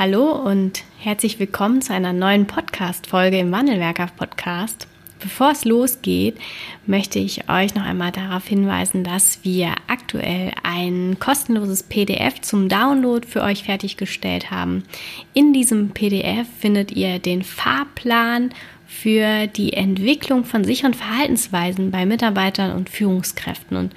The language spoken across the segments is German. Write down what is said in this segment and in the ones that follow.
Hallo und herzlich willkommen zu einer neuen Podcast-Folge im Wandelwerker Podcast. Bevor es losgeht, möchte ich euch noch einmal darauf hinweisen, dass wir aktuell ein kostenloses PDF zum Download für euch fertiggestellt haben. In diesem PDF findet ihr den Fahrplan für die Entwicklung von sicheren Verhaltensweisen bei Mitarbeitern und Führungskräften. Und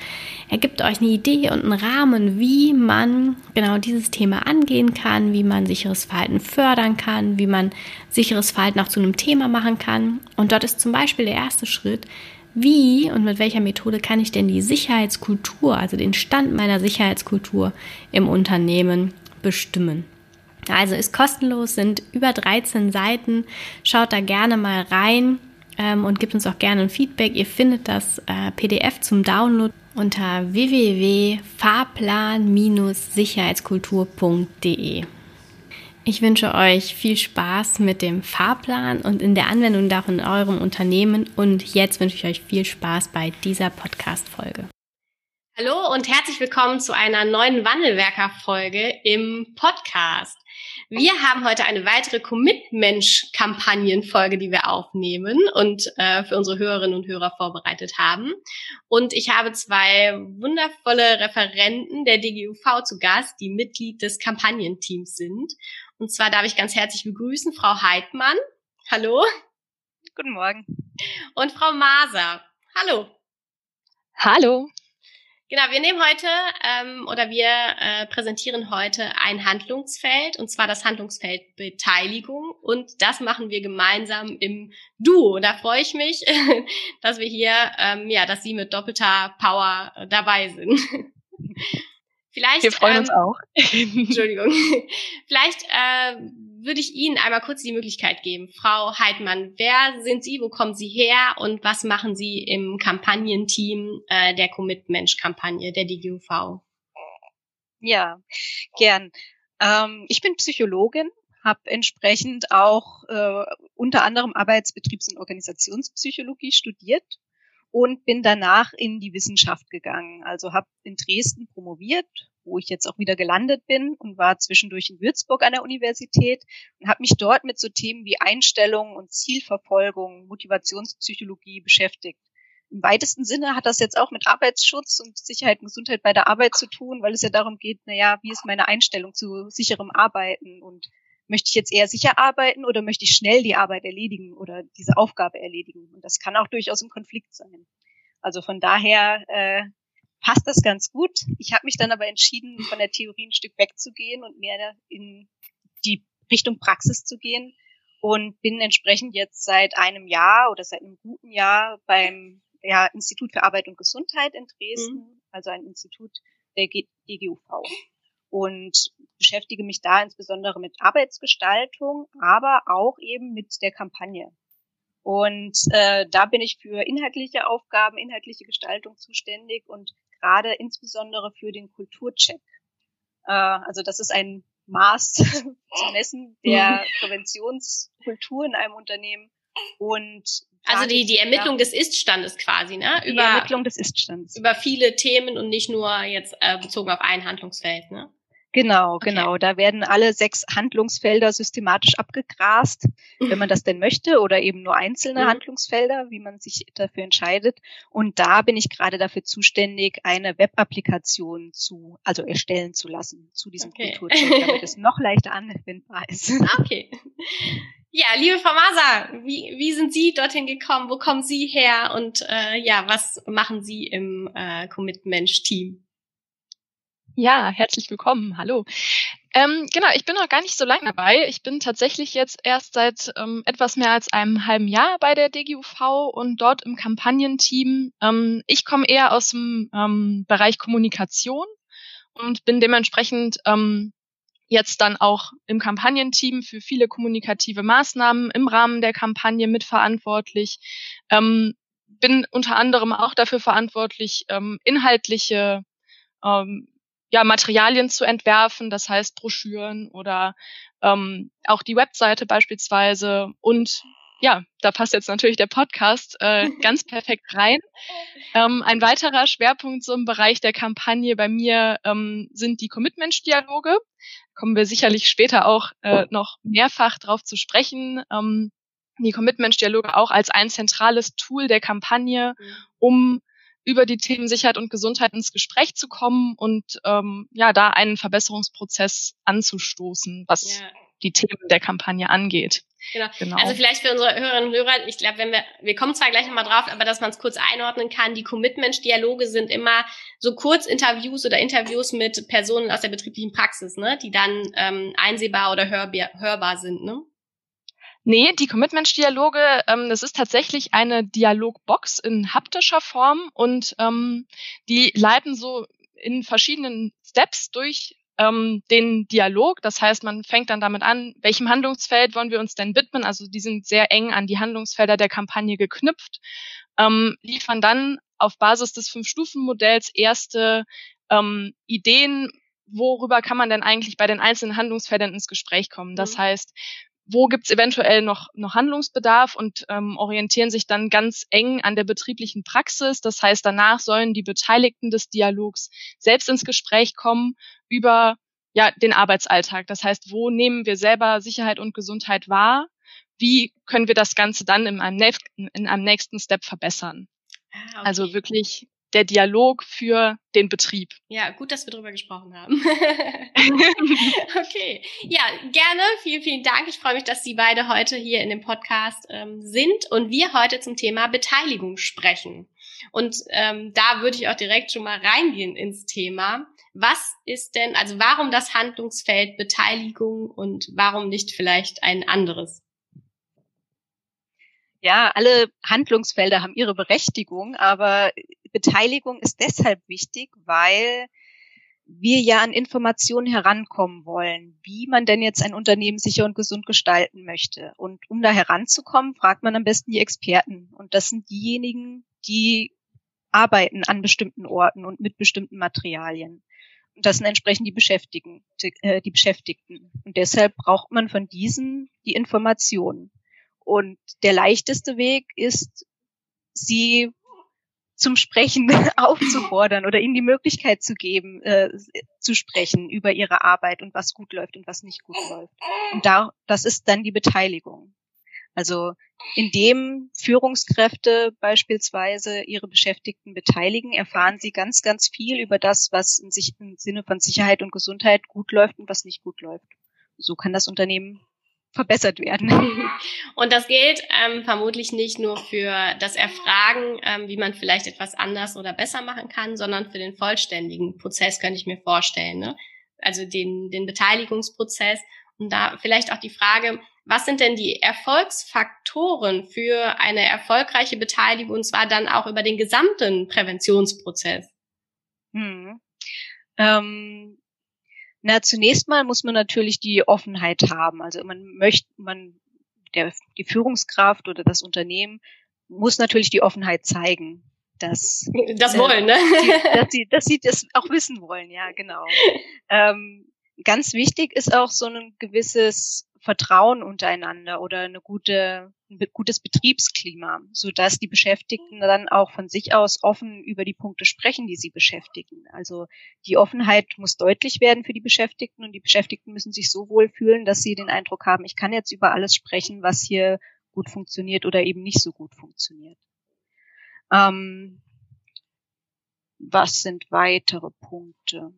er gibt euch eine Idee und einen Rahmen, wie man genau dieses Thema angehen kann, wie man sicheres Verhalten fördern kann, wie man sicheres Verhalten auch zu einem Thema machen kann. Und dort ist zum Beispiel der erste Schritt, wie und mit welcher Methode kann ich denn die Sicherheitskultur, also den Stand meiner Sicherheitskultur im Unternehmen bestimmen. Also ist kostenlos, sind über 13 Seiten. Schaut da gerne mal rein ähm, und gebt uns auch gerne ein Feedback. Ihr findet das äh, PDF zum Download unter www.fahrplan-sicherheitskultur.de. Ich wünsche euch viel Spaß mit dem Fahrplan und in der Anwendung davon in eurem Unternehmen. Und jetzt wünsche ich euch viel Spaß bei dieser Podcast-Folge. Hallo und herzlich willkommen zu einer neuen Wandelwerker-Folge im Podcast. Wir haben heute eine weitere Commitment-Kampagnenfolge, die wir aufnehmen und äh, für unsere Hörerinnen und Hörer vorbereitet haben. Und ich habe zwei wundervolle Referenten der DGUV zu Gast, die Mitglied des Kampagnenteams sind. Und zwar darf ich ganz herzlich begrüßen Frau Heidmann. Hallo. Guten Morgen. Und Frau Maser. Hallo. Hallo. Genau, wir nehmen heute ähm, oder wir äh, präsentieren heute ein Handlungsfeld und zwar das Handlungsfeld Beteiligung und das machen wir gemeinsam im Duo. Da freue ich mich, dass wir hier, ähm, ja, dass Sie mit doppelter Power äh, dabei sind. Vielleicht. Wir freuen ähm, uns auch. Entschuldigung. Vielleicht äh, würde ich Ihnen einmal kurz die Möglichkeit geben. Frau Heidmann, wer sind Sie, wo kommen Sie her und was machen Sie im Kampagnenteam äh, der Commit-Mensch-Kampagne der DGUV? Ja, gern. Ähm, ich bin Psychologin, habe entsprechend auch äh, unter anderem Arbeitsbetriebs- und Organisationspsychologie studiert und bin danach in die Wissenschaft gegangen. Also habe in Dresden promoviert wo ich jetzt auch wieder gelandet bin und war zwischendurch in Würzburg an der Universität und habe mich dort mit so Themen wie Einstellung und Zielverfolgung, Motivationspsychologie beschäftigt. Im weitesten Sinne hat das jetzt auch mit Arbeitsschutz und Sicherheit und Gesundheit bei der Arbeit zu tun, weil es ja darum geht, naja, wie ist meine Einstellung zu sicherem Arbeiten und möchte ich jetzt eher sicher arbeiten oder möchte ich schnell die Arbeit erledigen oder diese Aufgabe erledigen? Und das kann auch durchaus im Konflikt sein. Also von daher äh, passt das ganz gut. Ich habe mich dann aber entschieden, von der Theorie ein Stück wegzugehen und mehr in die Richtung Praxis zu gehen und bin entsprechend jetzt seit einem Jahr oder seit einem guten Jahr beim ja, Institut für Arbeit und Gesundheit in Dresden, mhm. also ein Institut der DGUV und beschäftige mich da insbesondere mit Arbeitsgestaltung, aber auch eben mit der Kampagne. Und äh, da bin ich für inhaltliche Aufgaben, inhaltliche Gestaltung zuständig und gerade insbesondere für den Kulturcheck. Äh, also das ist ein Maß zu messen der mhm. Präventionskultur in einem Unternehmen und also die, die Ermittlung des Iststandes quasi, ne? Über, die Ermittlung des Iststands. Über viele Themen und nicht nur jetzt äh, bezogen auf ein Handlungsfeld, ne? Genau, okay. genau. Da werden alle sechs Handlungsfelder systematisch abgegrast, wenn man das denn möchte, oder eben nur einzelne mhm. Handlungsfelder, wie man sich dafür entscheidet. Und da bin ich gerade dafür zuständig, eine Web-Applikation zu, also erstellen zu lassen zu diesem okay. Kulturcheck, damit es noch leichter anwendbar ist. Okay. Ja, liebe Frau Maser, wie, wie sind Sie dorthin gekommen? Wo kommen Sie her? Und äh, ja, was machen Sie im äh, Commit-Mensch-Team? Ja, herzlich willkommen. Hallo. Ähm, genau, ich bin noch gar nicht so lange dabei. Ich bin tatsächlich jetzt erst seit ähm, etwas mehr als einem halben Jahr bei der DGUV und dort im Kampagnenteam. Ähm, ich komme eher aus dem ähm, Bereich Kommunikation und bin dementsprechend ähm, jetzt dann auch im Kampagnenteam für viele kommunikative Maßnahmen im Rahmen der Kampagne mitverantwortlich. Ähm, bin unter anderem auch dafür verantwortlich, inhaltliche ja, Materialien zu entwerfen, das heißt Broschüren oder ähm, auch die Webseite beispielsweise. Und ja, da passt jetzt natürlich der Podcast äh, ganz perfekt rein. Ähm, ein weiterer Schwerpunkt so im Bereich der Kampagne bei mir ähm, sind die Commitment-Dialoge. Kommen wir sicherlich später auch äh, noch mehrfach drauf zu sprechen. Ähm, die Commitment-Dialoge auch als ein zentrales Tool der Kampagne, mhm. um über die Themen Sicherheit und Gesundheit ins Gespräch zu kommen und ähm, ja, da einen Verbesserungsprozess anzustoßen, was ja. die Themen der Kampagne angeht. Genau. genau. Also vielleicht für unsere Hörerinnen und Hörer, ich glaube, wenn wir, wir kommen zwar gleich nochmal drauf, aber dass man es kurz einordnen kann, die Commitment-Dialoge sind immer so Kurzinterviews oder Interviews mit Personen aus der betrieblichen Praxis, ne, die dann ähm, einsehbar oder hörbar, hörbar sind, ne? Nee, die Commitment-Dialoge, ähm, das ist tatsächlich eine Dialogbox in haptischer Form und ähm, die leiten so in verschiedenen Steps durch ähm, den Dialog. Das heißt, man fängt dann damit an, welchem Handlungsfeld wollen wir uns denn widmen. Also die sind sehr eng an die Handlungsfelder der Kampagne geknüpft, ähm, liefern dann auf Basis des Fünf-Stufen-Modells erste ähm, Ideen, worüber kann man denn eigentlich bei den einzelnen Handlungsfeldern ins Gespräch kommen. Das mhm. heißt, wo gibt's eventuell noch, noch Handlungsbedarf und ähm, orientieren sich dann ganz eng an der betrieblichen Praxis. Das heißt, danach sollen die Beteiligten des Dialogs selbst ins Gespräch kommen über ja, den Arbeitsalltag. Das heißt, wo nehmen wir selber Sicherheit und Gesundheit wahr? Wie können wir das Ganze dann in einem, in einem nächsten Step verbessern? Ah, okay. Also wirklich der Dialog für den Betrieb. Ja, gut, dass wir darüber gesprochen haben. okay. Ja, gerne. Vielen, vielen Dank. Ich freue mich, dass Sie beide heute hier in dem Podcast ähm, sind und wir heute zum Thema Beteiligung sprechen. Und ähm, da würde ich auch direkt schon mal reingehen ins Thema. Was ist denn, also warum das Handlungsfeld Beteiligung und warum nicht vielleicht ein anderes? Ja, alle Handlungsfelder haben ihre Berechtigung, aber Beteiligung ist deshalb wichtig, weil wir ja an Informationen herankommen wollen, wie man denn jetzt ein Unternehmen sicher und gesund gestalten möchte. Und um da heranzukommen, fragt man am besten die Experten. Und das sind diejenigen, die arbeiten an bestimmten Orten und mit bestimmten Materialien. Und das sind entsprechend die Beschäftigten, äh, die Beschäftigten. Und deshalb braucht man von diesen die Informationen. Und der leichteste Weg ist, sie zum Sprechen aufzufordern oder ihnen die Möglichkeit zu geben, äh, zu sprechen über ihre Arbeit und was gut läuft und was nicht gut läuft. Und da, das ist dann die Beteiligung. Also indem Führungskräfte beispielsweise ihre Beschäftigten beteiligen, erfahren sie ganz, ganz viel über das, was im Sinne von Sicherheit und Gesundheit gut läuft und was nicht gut läuft. So kann das Unternehmen verbessert werden. Und das gilt ähm, vermutlich nicht nur für das Erfragen, ähm, wie man vielleicht etwas anders oder besser machen kann, sondern für den vollständigen Prozess könnte ich mir vorstellen. Ne? Also den, den Beteiligungsprozess und da vielleicht auch die Frage, was sind denn die Erfolgsfaktoren für eine erfolgreiche Beteiligung und zwar dann auch über den gesamten Präventionsprozess? Hm. Ähm, na, zunächst mal muss man natürlich die Offenheit haben. Also man möchte, man, der, die Führungskraft oder das Unternehmen muss natürlich die Offenheit zeigen. Dass, das wollen, ne? Die, dass, sie, dass sie das auch wissen wollen, ja, genau. Ähm, ganz wichtig ist auch so ein gewisses Vertrauen untereinander oder eine gute, ein gutes Betriebsklima, so dass die Beschäftigten dann auch von sich aus offen über die Punkte sprechen, die sie beschäftigen. Also die Offenheit muss deutlich werden für die Beschäftigten und die Beschäftigten müssen sich so wohl fühlen, dass sie den Eindruck haben, ich kann jetzt über alles sprechen, was hier gut funktioniert oder eben nicht so gut funktioniert. Ähm, was sind weitere Punkte?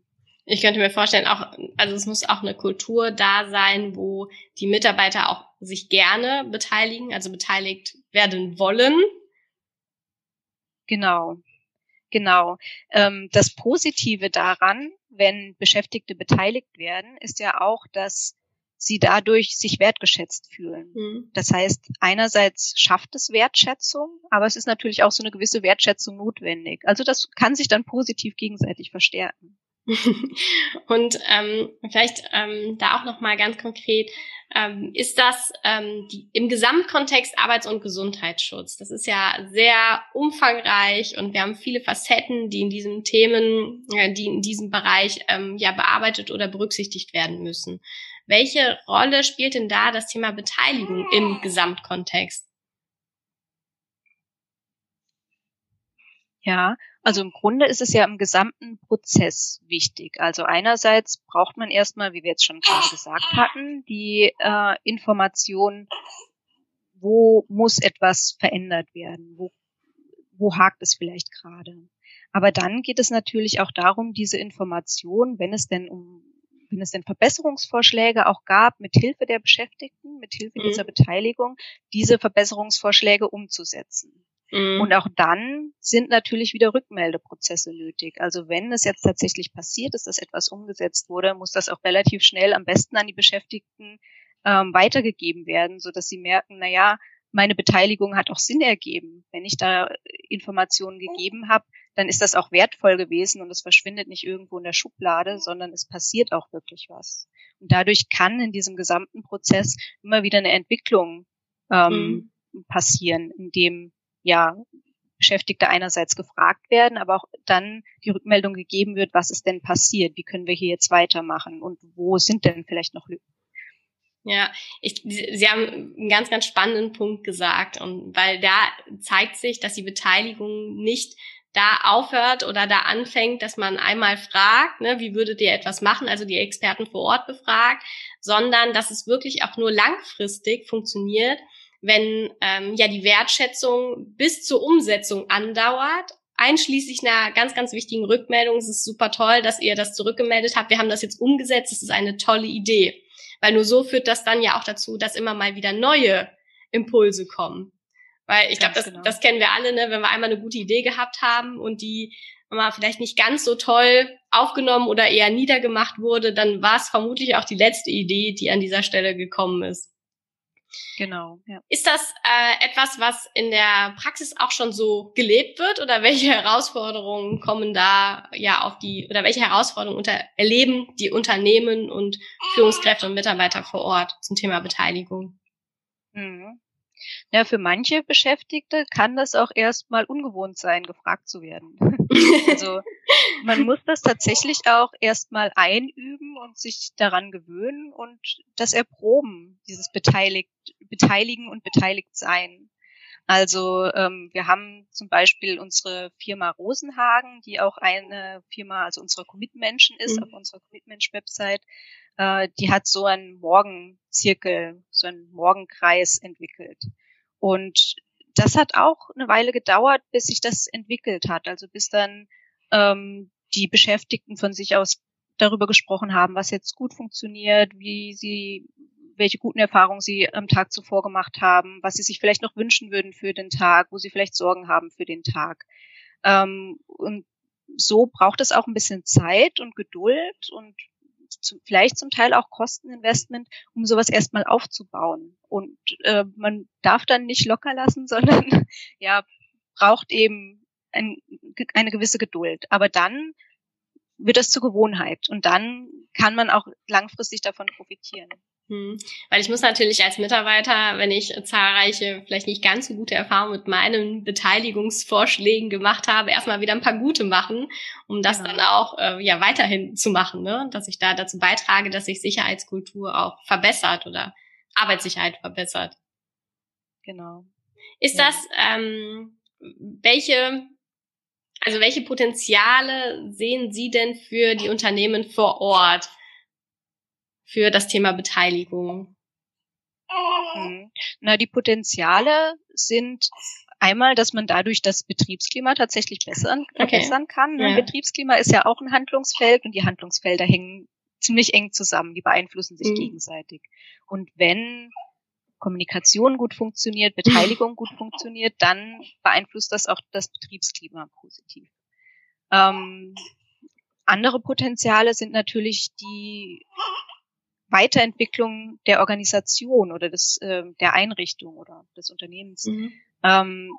Ich könnte mir vorstellen, auch, also es muss auch eine Kultur da sein, wo die Mitarbeiter auch sich gerne beteiligen, also beteiligt werden wollen. Genau, genau. Ähm, das Positive daran, wenn Beschäftigte beteiligt werden, ist ja auch, dass sie dadurch sich wertgeschätzt fühlen. Mhm. Das heißt, einerseits schafft es Wertschätzung, aber es ist natürlich auch so eine gewisse Wertschätzung notwendig. Also das kann sich dann positiv gegenseitig verstärken. Und ähm, vielleicht ähm, da auch noch mal ganz konkret: ähm, Ist das ähm, die, im Gesamtkontext Arbeits- und Gesundheitsschutz? Das ist ja sehr umfangreich und wir haben viele Facetten, die in diesen Themen, äh, die in diesem Bereich ähm, ja bearbeitet oder berücksichtigt werden müssen. Welche Rolle spielt denn da das Thema Beteiligung im Gesamtkontext? Ja, also im Grunde ist es ja im gesamten Prozess wichtig. Also einerseits braucht man erstmal, wie wir jetzt schon gerade gesagt hatten, die äh, Information, wo muss etwas verändert werden, wo, wo hakt es vielleicht gerade. Aber dann geht es natürlich auch darum, diese Information, wenn es denn um wenn es denn Verbesserungsvorschläge auch gab, mit Hilfe der Beschäftigten, mit Hilfe mhm. dieser Beteiligung, diese Verbesserungsvorschläge umzusetzen. Mhm. Und auch dann sind natürlich wieder Rückmeldeprozesse nötig. Also wenn es jetzt tatsächlich passiert ist, dass etwas umgesetzt wurde, muss das auch relativ schnell am besten an die Beschäftigten ähm, weitergegeben werden, so dass sie merken, na ja, meine Beteiligung hat auch Sinn ergeben. Wenn ich da Informationen gegeben habe, dann ist das auch wertvoll gewesen und es verschwindet nicht irgendwo in der Schublade, sondern es passiert auch wirklich was. Und dadurch kann in diesem gesamten Prozess immer wieder eine Entwicklung ähm, mhm. passieren, in dem ja, Beschäftigte einerseits gefragt werden, aber auch dann die Rückmeldung gegeben wird, was ist denn passiert, wie können wir hier jetzt weitermachen? Und wo sind denn vielleicht noch Lücken. Ja, ich, Sie haben einen ganz, ganz spannenden Punkt gesagt und weil da zeigt sich, dass die Beteiligung nicht da aufhört oder da anfängt, dass man einmal fragt, ne, wie würdet ihr etwas machen, also die Experten vor Ort befragt, sondern dass es wirklich auch nur langfristig funktioniert, wenn ähm, ja die Wertschätzung bis zur Umsetzung andauert, einschließlich einer ganz, ganz wichtigen Rückmeldung. Es ist super toll, dass ihr das zurückgemeldet habt. Wir haben das jetzt umgesetzt. Das ist eine tolle Idee. Weil nur so führt das dann ja auch dazu, dass immer mal wieder neue Impulse kommen. Weil ich glaube, das, genau. das kennen wir alle, ne? wenn wir einmal eine gute Idee gehabt haben und die mal vielleicht nicht ganz so toll aufgenommen oder eher niedergemacht wurde, dann war es vermutlich auch die letzte Idee, die an dieser Stelle gekommen ist. Genau. Ja. Ist das äh, etwas, was in der Praxis auch schon so gelebt wird oder welche Herausforderungen kommen da ja auf die oder welche Herausforderungen unter, erleben die Unternehmen und Führungskräfte und Mitarbeiter vor Ort zum Thema Beteiligung? Mhm. Ja, für manche Beschäftigte kann das auch erstmal ungewohnt sein, gefragt zu werden. also man muss das tatsächlich auch erstmal einüben und sich daran gewöhnen und das erproben, dieses Beteiligt, Beteiligen und Beteiligt sein. Also ähm, wir haben zum Beispiel unsere Firma Rosenhagen, die auch eine Firma, also unsere Commitmenschen ist, mhm. auf unserer Commitmensch-Website. Äh, die hat so einen Morgenzirkel, so einen Morgenkreis entwickelt. Und das hat auch eine Weile gedauert, bis sich das entwickelt hat. Also bis dann ähm, die Beschäftigten von sich aus darüber gesprochen haben, was jetzt gut funktioniert, wie sie, welche guten Erfahrungen sie am Tag zuvor gemacht haben, was sie sich vielleicht noch wünschen würden für den Tag, wo sie vielleicht Sorgen haben für den Tag. Ähm, und so braucht es auch ein bisschen Zeit und Geduld und zu, vielleicht zum Teil auch Kosteninvestment, um sowas erstmal aufzubauen. Und äh, man darf dann nicht locker lassen, sondern ja, braucht eben ein, eine gewisse Geduld. Aber dann wird das zur Gewohnheit und dann kann man auch langfristig davon profitieren. Hm. Weil ich muss natürlich als Mitarbeiter, wenn ich zahlreiche, vielleicht nicht ganz so gute Erfahrungen mit meinen Beteiligungsvorschlägen gemacht habe, erstmal wieder ein paar gute machen, um das genau. dann auch äh, ja weiterhin zu machen, ne? dass ich da dazu beitrage, dass sich Sicherheitskultur auch verbessert oder Arbeitssicherheit verbessert. Genau. Ist ja. das ähm, welche also welche Potenziale sehen Sie denn für die Unternehmen vor Ort? Für das Thema Beteiligung? Mhm. Na, die Potenziale sind einmal, dass man dadurch das Betriebsklima tatsächlich bessern, verbessern okay. kann. Ja. Betriebsklima ist ja auch ein Handlungsfeld und die Handlungsfelder hängen ziemlich eng zusammen, die beeinflussen sich mhm. gegenseitig. Und wenn Kommunikation gut funktioniert, Beteiligung gut funktioniert, dann beeinflusst das auch das Betriebsklima positiv. Ähm, andere Potenziale sind natürlich die Weiterentwicklung der Organisation oder des, äh, der Einrichtung oder des Unternehmens. Mhm. Ähm,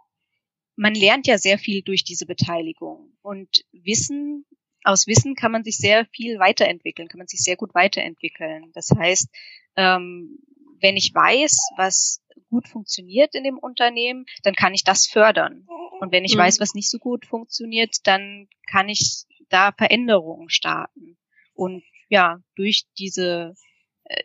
man lernt ja sehr viel durch diese Beteiligung und Wissen aus Wissen kann man sich sehr viel weiterentwickeln, kann man sich sehr gut weiterentwickeln. Das heißt, ähm, wenn ich weiß, was gut funktioniert in dem Unternehmen, dann kann ich das fördern. Und wenn ich mhm. weiß, was nicht so gut funktioniert, dann kann ich da Veränderungen starten. Und ja, durch diese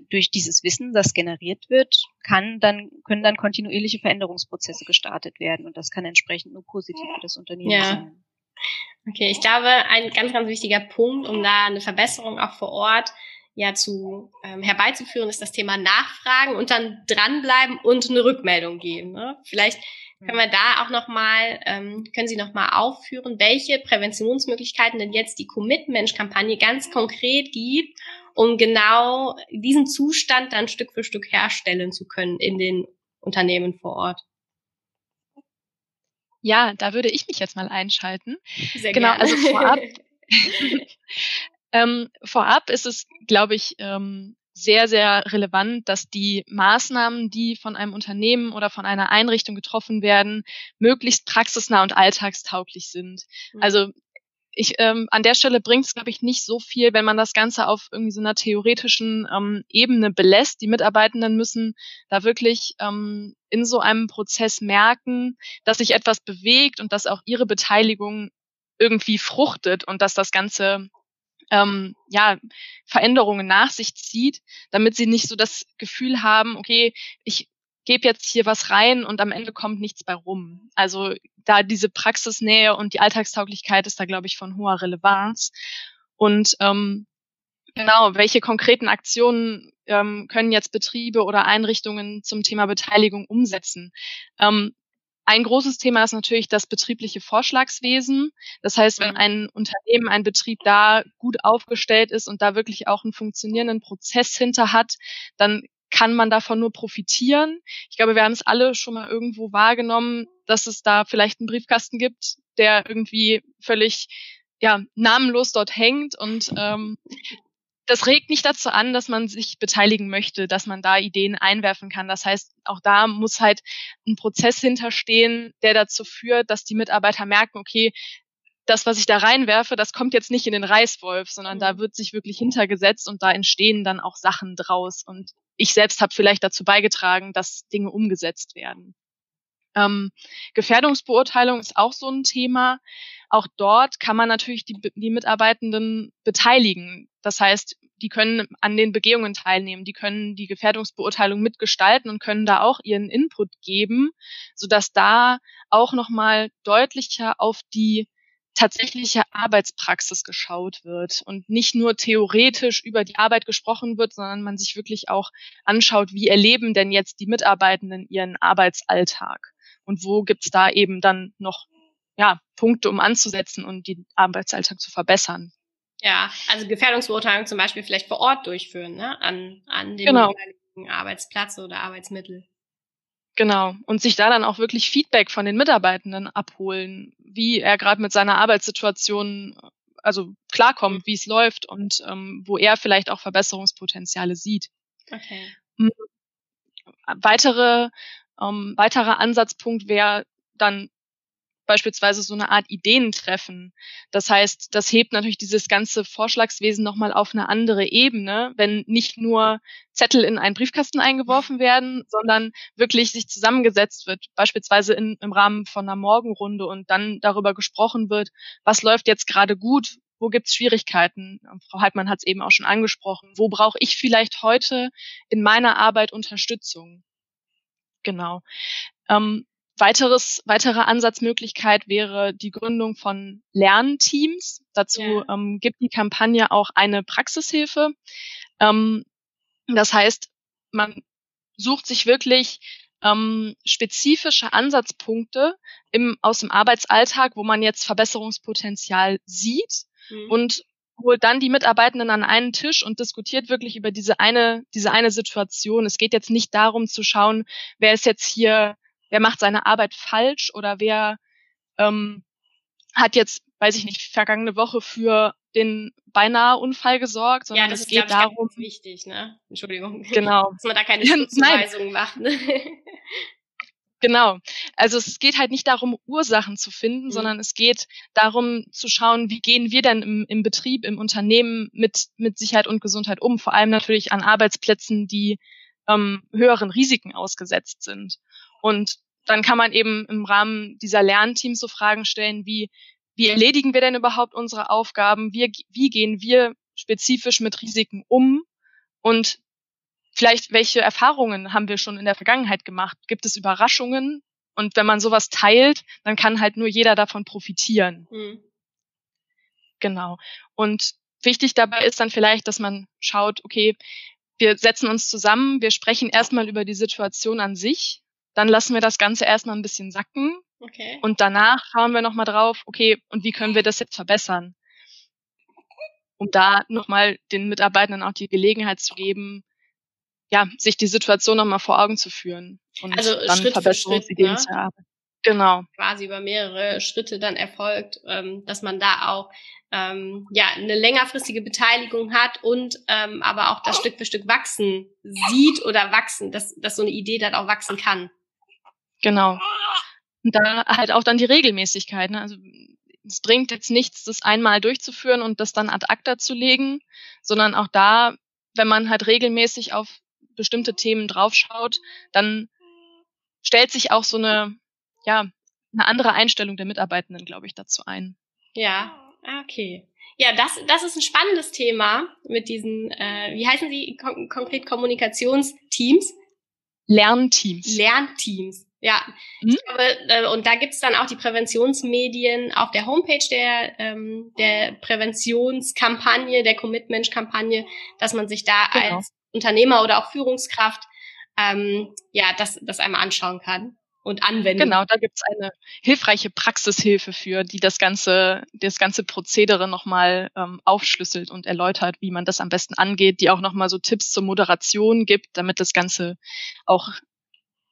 durch dieses Wissen, das generiert wird, kann dann, können dann kontinuierliche Veränderungsprozesse gestartet werden und das kann entsprechend nur positiv für das Unternehmen ja. sein. Okay, ich glaube, ein ganz, ganz wichtiger Punkt, um da eine Verbesserung auch vor Ort ja zu ähm, herbeizuführen, ist das Thema Nachfragen und dann dranbleiben und eine Rückmeldung geben. Ne? Vielleicht können wir da auch nochmal, ähm, können Sie nochmal aufführen, welche Präventionsmöglichkeiten denn jetzt die Commit-Mensch-Kampagne ganz konkret gibt, um genau diesen Zustand dann Stück für Stück herstellen zu können in den Unternehmen vor Ort. Ja, da würde ich mich jetzt mal einschalten. Sehr genau, gerne. also vorab, ähm, vorab ist es, glaube ich, ähm, sehr, sehr relevant, dass die Maßnahmen, die von einem Unternehmen oder von einer Einrichtung getroffen werden, möglichst praxisnah und alltagstauglich sind. Mhm. Also ich ähm, an der Stelle bringt es, glaube ich, nicht so viel, wenn man das Ganze auf irgendwie so einer theoretischen ähm, Ebene belässt. Die Mitarbeitenden müssen da wirklich ähm, in so einem Prozess merken, dass sich etwas bewegt und dass auch ihre Beteiligung irgendwie fruchtet und dass das Ganze ähm, ja, Veränderungen nach sich zieht, damit sie nicht so das Gefühl haben, okay, ich gebe jetzt hier was rein und am Ende kommt nichts bei rum. Also da diese Praxisnähe und die Alltagstauglichkeit ist da, glaube ich, von hoher Relevanz. Und ähm, genau, welche konkreten Aktionen ähm, können jetzt Betriebe oder Einrichtungen zum Thema Beteiligung umsetzen? Ähm, ein großes Thema ist natürlich das betriebliche Vorschlagswesen. Das heißt, wenn mhm. ein Unternehmen, ein Betrieb da gut aufgestellt ist und da wirklich auch einen funktionierenden Prozess hinter hat, dann kann man davon nur profitieren. Ich glaube, wir haben es alle schon mal irgendwo wahrgenommen, dass es da vielleicht einen Briefkasten gibt, der irgendwie völlig ja, namenlos dort hängt und ähm, das regt nicht dazu an, dass man sich beteiligen möchte, dass man da Ideen einwerfen kann. Das heißt, auch da muss halt ein Prozess hinterstehen, der dazu führt, dass die Mitarbeiter merken, okay, das, was ich da reinwerfe, das kommt jetzt nicht in den Reißwolf, sondern da mhm. wird sich wirklich hintergesetzt und da entstehen dann auch Sachen draus. Und ich selbst habe vielleicht dazu beigetragen, dass Dinge umgesetzt werden. Ähm, Gefährdungsbeurteilung ist auch so ein Thema. Auch dort kann man natürlich die, die Mitarbeitenden beteiligen. Das heißt, die können an den Begehungen teilnehmen, die können die Gefährdungsbeurteilung mitgestalten und können da auch ihren Input geben, sodass da auch nochmal deutlicher auf die tatsächliche Arbeitspraxis geschaut wird und nicht nur theoretisch über die Arbeit gesprochen wird, sondern man sich wirklich auch anschaut, wie erleben denn jetzt die Mitarbeitenden ihren Arbeitsalltag und wo gibt's da eben dann noch ja, Punkte, um anzusetzen und den Arbeitsalltag zu verbessern. Ja, also Gefährdungsbeurteilung zum Beispiel vielleicht vor Ort durchführen, ne? An, an dem genau. Arbeitsplatz oder Arbeitsmittel. Genau. Und sich da dann auch wirklich Feedback von den Mitarbeitenden abholen, wie er gerade mit seiner Arbeitssituation also klarkommt, mhm. wie es läuft und ähm, wo er vielleicht auch Verbesserungspotenziale sieht. Okay. Mhm. Weitere, ähm, weiterer Ansatzpunkt wäre dann beispielsweise so eine Art Ideentreffen. Das heißt, das hebt natürlich dieses ganze Vorschlagswesen nochmal auf eine andere Ebene, wenn nicht nur Zettel in einen Briefkasten eingeworfen werden, sondern wirklich sich zusammengesetzt wird, beispielsweise in, im Rahmen von einer Morgenrunde und dann darüber gesprochen wird, was läuft jetzt gerade gut, wo gibt's Schwierigkeiten? Frau Heidmann hat es eben auch schon angesprochen. Wo brauche ich vielleicht heute in meiner Arbeit Unterstützung? Genau. Ähm, Weiteres, weitere Ansatzmöglichkeit wäre die Gründung von Lernteams. Dazu ja. ähm, gibt die Kampagne auch eine Praxishilfe. Ähm, das heißt, man sucht sich wirklich ähm, spezifische Ansatzpunkte im, aus dem Arbeitsalltag, wo man jetzt Verbesserungspotenzial sieht mhm. und holt dann die Mitarbeitenden an einen Tisch und diskutiert wirklich über diese eine, diese eine Situation. Es geht jetzt nicht darum zu schauen, wer ist jetzt hier wer macht seine Arbeit falsch oder wer ähm, hat jetzt, weiß ich nicht, vergangene Woche für den beinahe Unfall gesorgt, sondern ja, das es ist, geht darum. Ich, wichtig, ne? Entschuldigung. Genau. Dass man da keine Schutzweisungen macht. Ne? Genau. Also es geht halt nicht darum, Ursachen zu finden, mhm. sondern es geht darum zu schauen, wie gehen wir denn im, im Betrieb, im Unternehmen mit, mit Sicherheit und Gesundheit um. Vor allem natürlich an Arbeitsplätzen, die ähm, höheren Risiken ausgesetzt sind. Und dann kann man eben im Rahmen dieser Lernteams so Fragen stellen wie, wie erledigen wir denn überhaupt unsere Aufgaben? Wie, wie gehen wir spezifisch mit Risiken um? Und vielleicht, welche Erfahrungen haben wir schon in der Vergangenheit gemacht? Gibt es Überraschungen? Und wenn man sowas teilt, dann kann halt nur jeder davon profitieren. Mhm. Genau. Und wichtig dabei ist dann vielleicht, dass man schaut, okay, wir setzen uns zusammen, wir sprechen erstmal über die Situation an sich, dann lassen wir das Ganze erstmal ein bisschen sacken. Okay. Und danach schauen wir nochmal drauf, okay, und wie können wir das jetzt verbessern? Um da nochmal den Mitarbeitenden auch die Gelegenheit zu geben, ja, sich die Situation nochmal vor Augen zu führen und also dann Schritt Verbesserungsideen ne? zu erarbeiten. Genau. Quasi über mehrere Schritte dann erfolgt, ähm, dass man da auch ähm, ja eine längerfristige Beteiligung hat und ähm, aber auch das Stück für Stück wachsen sieht oder wachsen, dass, dass so eine Idee dann auch wachsen kann. Genau. Und da halt auch dann die Regelmäßigkeit. Ne? Also es bringt jetzt nichts, das einmal durchzuführen und das dann ad acta zu legen, sondern auch da, wenn man halt regelmäßig auf bestimmte Themen draufschaut, dann stellt sich auch so eine, ja, eine andere Einstellung der Mitarbeitenden, glaube ich, dazu ein. Ja, ah, okay. Ja, das, das ist ein spannendes Thema mit diesen, äh, wie heißen sie kon konkret Kommunikationsteams? Lernteams. Lernteams. Ja, mhm. ich glaube, äh, und da gibt's dann auch die Präventionsmedien auf der Homepage der, ähm, der Präventionskampagne, der Commitment-Kampagne, dass man sich da genau. als Unternehmer oder auch Führungskraft ähm, ja das, das einmal anschauen kann und anwenden. Genau, da gibt's eine hilfreiche Praxishilfe für, die das ganze, das ganze Prozedere nochmal ähm, aufschlüsselt und erläutert, wie man das am besten angeht, die auch nochmal so Tipps zur Moderation gibt, damit das Ganze auch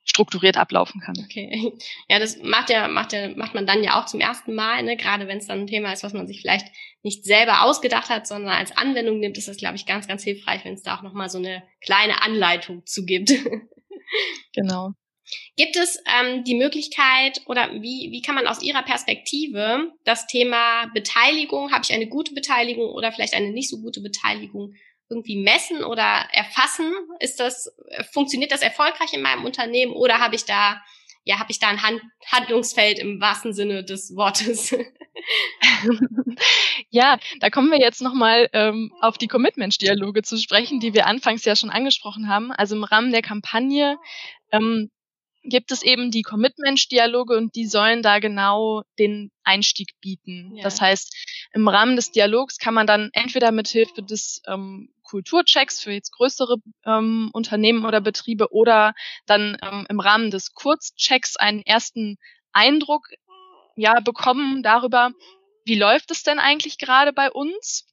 strukturiert ablaufen kann. Okay. Ja, das macht ja, macht ja, macht man dann ja auch zum ersten Mal, ne? Gerade wenn es dann ein Thema ist, was man sich vielleicht nicht selber ausgedacht hat, sondern als Anwendung nimmt, ist das, glaube ich, ganz, ganz hilfreich, wenn es da auch nochmal so eine kleine Anleitung zu gibt. Genau. Gibt es ähm, die Möglichkeit oder wie, wie kann man aus Ihrer Perspektive das Thema Beteiligung, habe ich eine gute Beteiligung oder vielleicht eine nicht so gute Beteiligung irgendwie messen oder erfassen? Ist das, funktioniert das erfolgreich in meinem Unternehmen oder habe ich da, ja, habe ich da ein Hand, Handlungsfeld im wahrsten Sinne des Wortes? ja, da kommen wir jetzt nochmal ähm, auf die Commitment-Dialoge zu sprechen, die wir anfangs ja schon angesprochen haben. Also im Rahmen der Kampagne ähm, gibt es eben die Commitment-Dialoge und die sollen da genau den Einstieg bieten. Ja. Das heißt, im Rahmen des Dialogs kann man dann entweder mit Hilfe des ähm, Kulturchecks für jetzt größere ähm, Unternehmen oder Betriebe oder dann ähm, im Rahmen des Kurzchecks einen ersten Eindruck ja bekommen darüber, wie läuft es denn eigentlich gerade bei uns?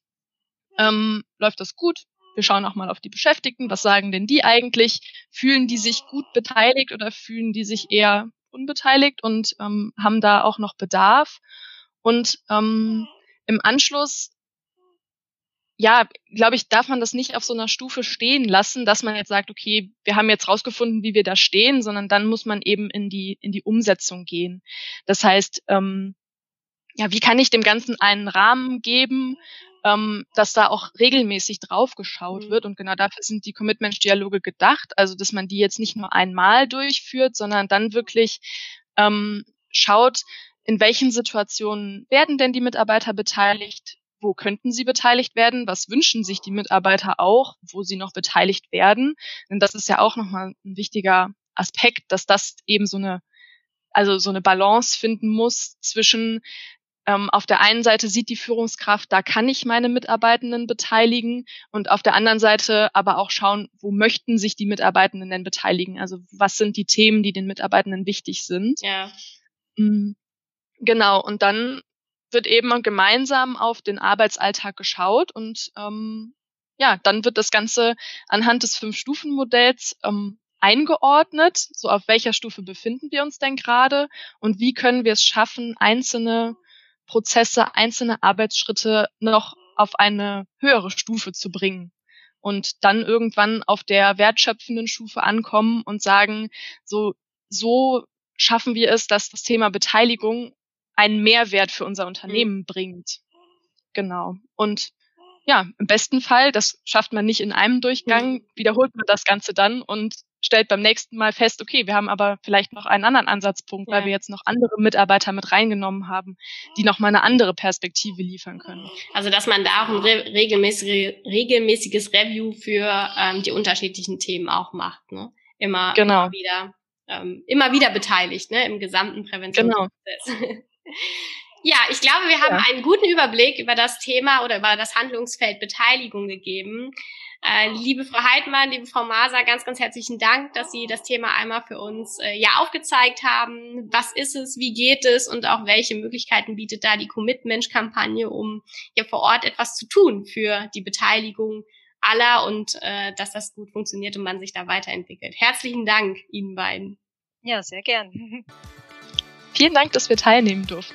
Ähm, läuft das gut? Wir schauen auch mal auf die Beschäftigten. Was sagen denn die eigentlich? Fühlen die sich gut beteiligt oder fühlen die sich eher unbeteiligt und ähm, haben da auch noch Bedarf? Und ähm, im Anschluss ja, glaube ich, darf man das nicht auf so einer Stufe stehen lassen, dass man jetzt sagt, okay, wir haben jetzt rausgefunden, wie wir da stehen, sondern dann muss man eben in die in die Umsetzung gehen. Das heißt, ähm, ja, wie kann ich dem Ganzen einen Rahmen geben, ähm, dass da auch regelmäßig drauf geschaut mhm. wird und genau dafür sind die Commitment-Dialoge gedacht, also dass man die jetzt nicht nur einmal durchführt, sondern dann wirklich ähm, schaut, in welchen Situationen werden denn die Mitarbeiter beteiligt, wo könnten sie beteiligt werden, was wünschen sich die Mitarbeiter auch, wo sie noch beteiligt werden. Denn das ist ja auch nochmal ein wichtiger Aspekt, dass das eben so eine, also so eine Balance finden muss zwischen ähm, auf der einen Seite sieht die Führungskraft, da kann ich meine Mitarbeitenden beteiligen und auf der anderen Seite aber auch schauen, wo möchten sich die Mitarbeitenden denn beteiligen? Also was sind die Themen, die den Mitarbeitenden wichtig sind? Ja. Mhm. Genau, und dann wird eben gemeinsam auf den Arbeitsalltag geschaut und ähm, ja, dann wird das Ganze anhand des Fünf-Stufen-Modells ähm, eingeordnet, so auf welcher Stufe befinden wir uns denn gerade und wie können wir es schaffen, einzelne Prozesse, einzelne Arbeitsschritte noch auf eine höhere Stufe zu bringen und dann irgendwann auf der wertschöpfenden Stufe ankommen und sagen, so, so schaffen wir es, dass das Thema Beteiligung einen Mehrwert für unser Unternehmen mhm. bringt. Genau. Und ja, im besten Fall, das schafft man nicht in einem Durchgang, mhm. wiederholt man das Ganze dann und stellt beim nächsten Mal fest, okay, wir haben aber vielleicht noch einen anderen Ansatzpunkt, ja. weil wir jetzt noch andere Mitarbeiter mit reingenommen haben, die noch mal eine andere Perspektive liefern können. Also dass man da auch ein re regelmäßige, regelmäßiges Review für ähm, die unterschiedlichen Themen auch macht, ne? Immer, genau. immer wieder, ähm, immer wieder beteiligt, ne? Im gesamten Präventionsprozess. Genau. Ja, ich glaube, wir haben ja. einen guten Überblick über das Thema oder über das Handlungsfeld Beteiligung gegeben. Äh, liebe Frau Heidmann, liebe Frau Maser, ganz, ganz herzlichen Dank, dass Sie das Thema einmal für uns äh, ja aufgezeigt haben. Was ist es, wie geht es und auch welche Möglichkeiten bietet da die Commit-Mensch-Kampagne, um ja vor Ort etwas zu tun für die Beteiligung aller und äh, dass das gut funktioniert und man sich da weiterentwickelt. Herzlichen Dank Ihnen beiden. Ja, sehr gern. Vielen Dank, dass wir teilnehmen durften.